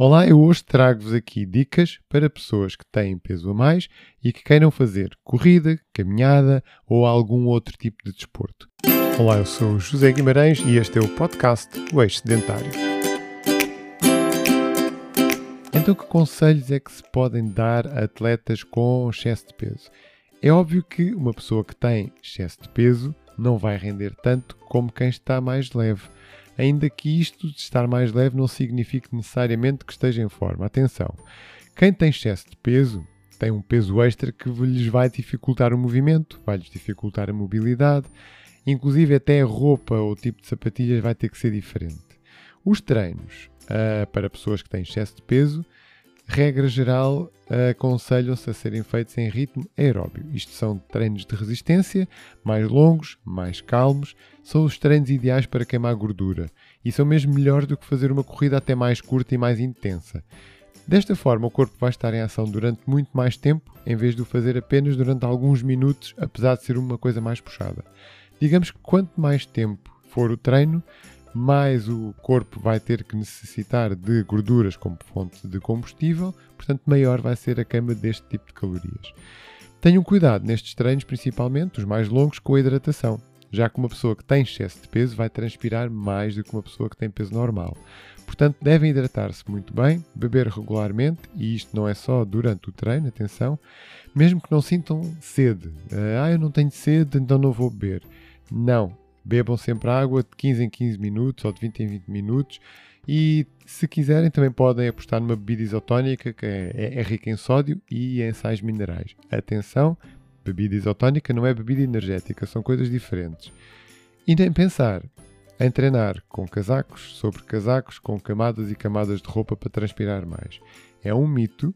Olá, eu hoje trago-vos aqui dicas para pessoas que têm peso a mais e que queiram fazer corrida, caminhada ou algum outro tipo de desporto. Olá, eu sou José Guimarães e este é o podcast O Eixo Sedentário. Então, que conselhos é que se podem dar a atletas com excesso de peso? É óbvio que uma pessoa que tem excesso de peso não vai render tanto como quem está mais leve ainda que isto de estar mais leve não signifique necessariamente que esteja em forma. Atenção, quem tem excesso de peso tem um peso extra que lhes vai dificultar o movimento, vai-lhes dificultar a mobilidade, inclusive até a roupa ou o tipo de sapatilhas vai ter que ser diferente. Os treinos uh, para pessoas que têm excesso de peso regra geral, aconselham-se a serem feitos em ritmo aeróbio. Isto são treinos de resistência, mais longos, mais calmos, são os treinos ideais para queimar gordura e são mesmo melhores do que fazer uma corrida até mais curta e mais intensa. Desta forma, o corpo vai estar em ação durante muito mais tempo, em vez de o fazer apenas durante alguns minutos, apesar de ser uma coisa mais puxada. Digamos que quanto mais tempo for o treino, mais o corpo vai ter que necessitar de gorduras como fonte de combustível, portanto, maior vai ser a queima deste tipo de calorias. Tenham cuidado nestes treinos, principalmente os mais longos, com a hidratação, já que uma pessoa que tem excesso de peso vai transpirar mais do que uma pessoa que tem peso normal. Portanto, devem hidratar-se muito bem, beber regularmente, e isto não é só durante o treino, atenção, mesmo que não sintam sede. Ah, eu não tenho sede, então não vou beber. Não, Bebam sempre água de 15 em 15 minutos ou de 20 em 20 minutos. E se quiserem, também podem apostar numa bebida isotónica que é, é, é rica em sódio e em sais minerais. Atenção, bebida isotónica não é bebida energética, são coisas diferentes. E nem pensar em treinar com casacos, sobre casacos, com camadas e camadas de roupa para transpirar mais. É um mito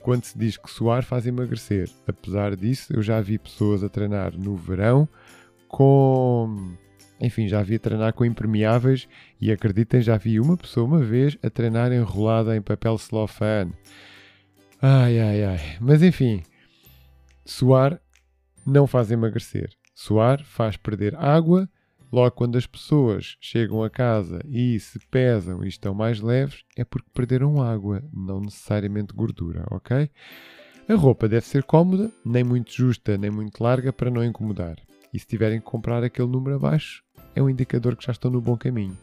quando se diz que suar faz emagrecer. Apesar disso, eu já vi pessoas a treinar no verão com enfim, já vi treinar com impermeáveis e acreditem, já vi uma pessoa uma vez a treinar enrolada em papel celofane. Ai, ai, ai. Mas enfim, suar não faz emagrecer. Suar faz perder água. Logo, quando as pessoas chegam a casa e se pesam e estão mais leves, é porque perderam água, não necessariamente gordura, ok? A roupa deve ser cómoda, nem muito justa, nem muito larga para não incomodar. E se tiverem que comprar aquele número abaixo, é um indicador que já estão no bom caminho.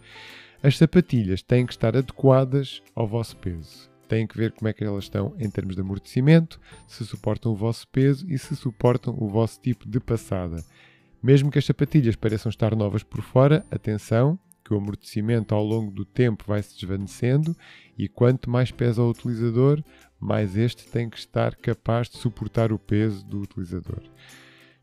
As sapatilhas têm que estar adequadas ao vosso peso. Têm que ver como é que elas estão em termos de amortecimento, se suportam o vosso peso e se suportam o vosso tipo de passada. Mesmo que as sapatilhas pareçam estar novas por fora, atenção, que o amortecimento ao longo do tempo vai se desvanecendo e quanto mais pesa o utilizador, mais este tem que estar capaz de suportar o peso do utilizador.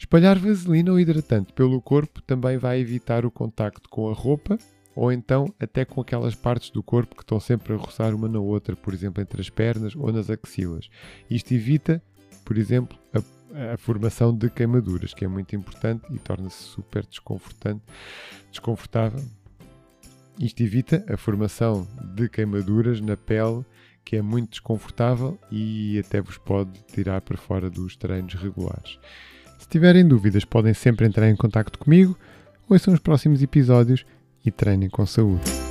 Espalhar vaselina ou hidratante pelo corpo também vai evitar o contacto com a roupa ou então até com aquelas partes do corpo que estão sempre a roçar uma na outra, por exemplo, entre as pernas ou nas axilas. Isto evita, por exemplo, a, a formação de queimaduras, que é muito importante e torna-se super desconfortante, desconfortável. Isto evita a formação de queimaduras na pele, que é muito desconfortável e até vos pode tirar para fora dos treinos regulares. Se tiverem dúvidas, podem sempre entrar em contato comigo, ouçam os próximos episódios e treinem com saúde.